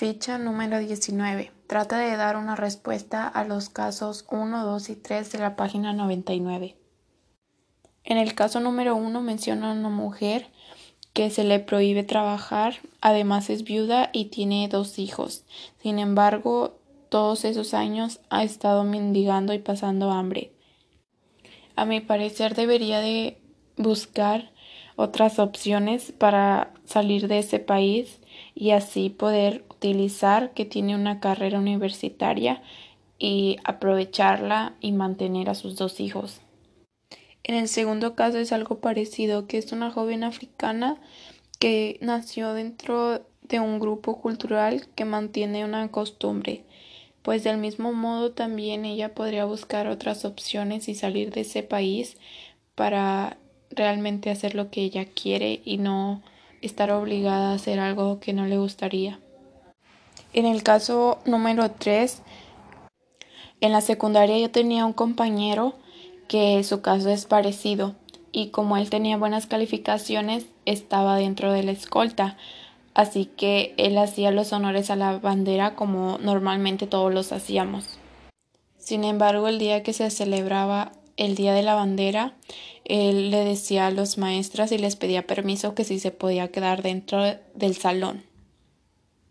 Ficha número 19. Trata de dar una respuesta a los casos 1, 2 y 3 de la página 99. En el caso número 1 menciona a una mujer que se le prohíbe trabajar, además es viuda y tiene dos hijos. Sin embargo, todos esos años ha estado mendigando y pasando hambre. A mi parecer debería de buscar otras opciones para salir de ese país y así poder utilizar que tiene una carrera universitaria y aprovecharla y mantener a sus dos hijos. En el segundo caso es algo parecido, que es una joven africana que nació dentro de un grupo cultural que mantiene una costumbre, pues del mismo modo también ella podría buscar otras opciones y salir de ese país para realmente hacer lo que ella quiere y no estar obligada a hacer algo que no le gustaría. En el caso número 3, en la secundaria yo tenía un compañero que su caso es parecido y como él tenía buenas calificaciones estaba dentro de la escolta, así que él hacía los honores a la bandera como normalmente todos los hacíamos. Sin embargo, el día que se celebraba el Día de la Bandera, él le decía a los maestras y les pedía permiso que si se podía quedar dentro del salón.